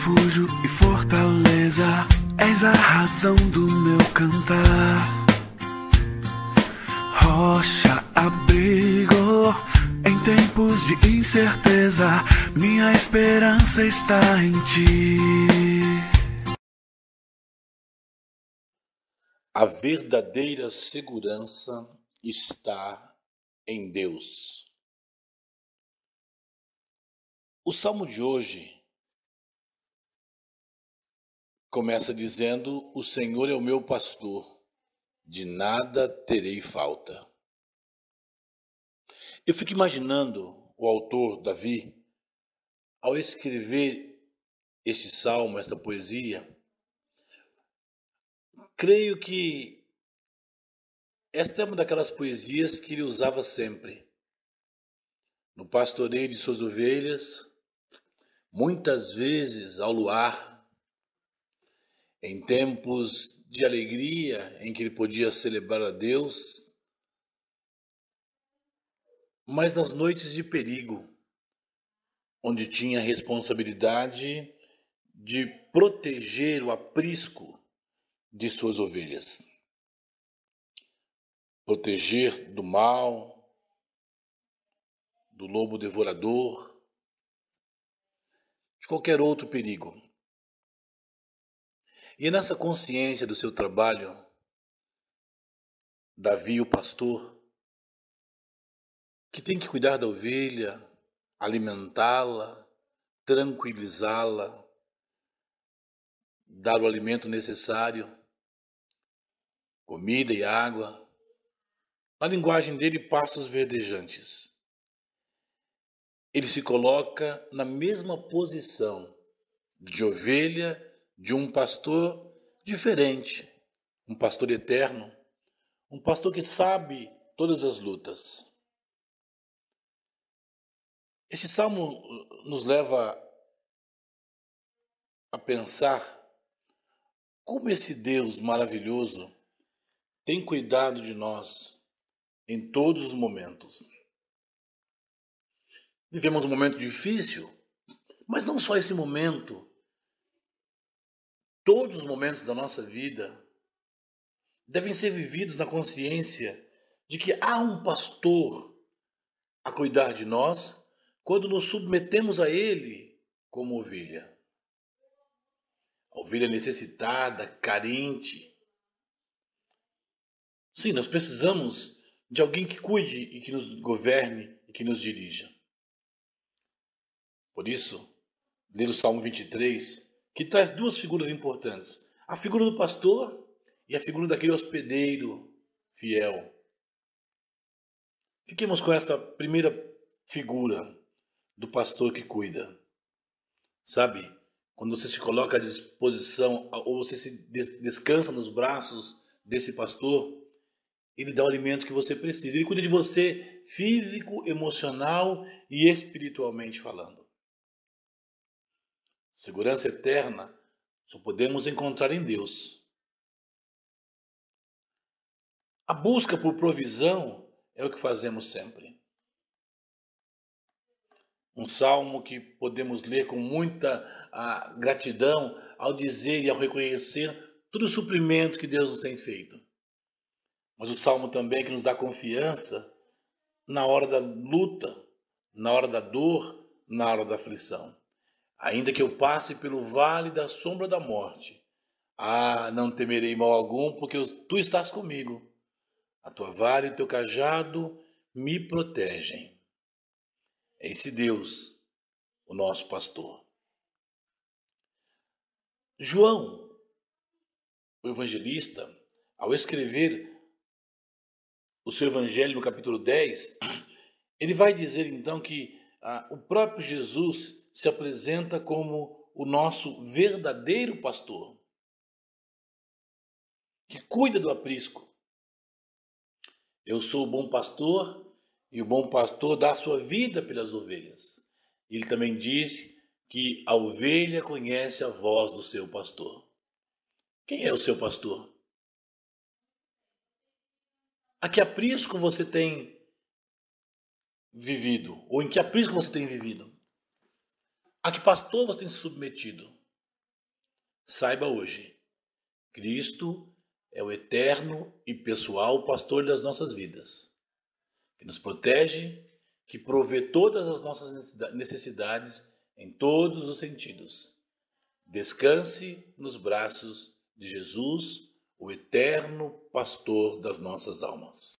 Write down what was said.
refúgio e fortaleza, és a razão do meu cantar. Rocha, abrigo, em tempos de incerteza, minha esperança está em ti. A verdadeira segurança está em Deus. O salmo de hoje começa dizendo: O Senhor é o meu pastor, de nada terei falta. Eu fico imaginando o autor, Davi, ao escrever este salmo, esta poesia, creio que esta é uma daquelas poesias que ele usava sempre. No pastoreio de suas ovelhas, muitas vezes ao luar, em tempos de alegria em que ele podia celebrar a Deus, mas nas noites de perigo, onde tinha a responsabilidade de proteger o aprisco de suas ovelhas. Proteger do mal, do lobo devorador, de qualquer outro perigo. E nessa consciência do seu trabalho, Davi, o pastor, que tem que cuidar da ovelha, alimentá-la, tranquilizá-la, dar o alimento necessário, comida e água, na linguagem dele, pastos verdejantes. Ele se coloca na mesma posição de ovelha de um pastor diferente, um pastor eterno, um pastor que sabe todas as lutas. Esse salmo uh, nos leva a pensar como esse Deus maravilhoso tem cuidado de nós em todos os momentos. Vivemos um momento difícil, mas não só esse momento Todos os momentos da nossa vida devem ser vividos na consciência de que há um pastor a cuidar de nós quando nos submetemos a ele como ovelha. A ovelha necessitada, carente. Sim, nós precisamos de alguém que cuide e que nos governe e que nos dirija. Por isso, ler o Salmo 23 que traz duas figuras importantes: a figura do pastor e a figura daquele hospedeiro fiel. Fiquemos com esta primeira figura do pastor que cuida. Sabe, quando você se coloca à disposição ou você se descansa nos braços desse pastor, ele dá o alimento que você precisa. Ele cuida de você físico, emocional e espiritualmente falando. Segurança eterna só podemos encontrar em Deus. A busca por provisão é o que fazemos sempre. Um salmo que podemos ler com muita ah, gratidão ao dizer e ao reconhecer todo o suprimento que Deus nos tem feito. Mas o salmo também que nos dá confiança na hora da luta, na hora da dor, na hora da aflição. Ainda que eu passe pelo vale da sombra da morte, ah, não temerei mal algum, porque tu estás comigo. A tua vara e o teu cajado me protegem. É esse Deus, o nosso pastor. João, o evangelista, ao escrever o seu evangelho no capítulo 10, ele vai dizer então que ah, o próprio Jesus se apresenta como o nosso verdadeiro pastor, que cuida do aprisco. Eu sou o bom pastor e o bom pastor dá a sua vida pelas ovelhas. Ele também diz que a ovelha conhece a voz do seu pastor. Quem é o seu pastor? A que aprisco você tem vivido? Ou em que aprisco você tem vivido? A que pastor você tem se submetido? Saiba hoje, Cristo é o eterno e pessoal pastor das nossas vidas, que nos protege, que provê todas as nossas necessidades em todos os sentidos. Descanse nos braços de Jesus, o eterno pastor das nossas almas.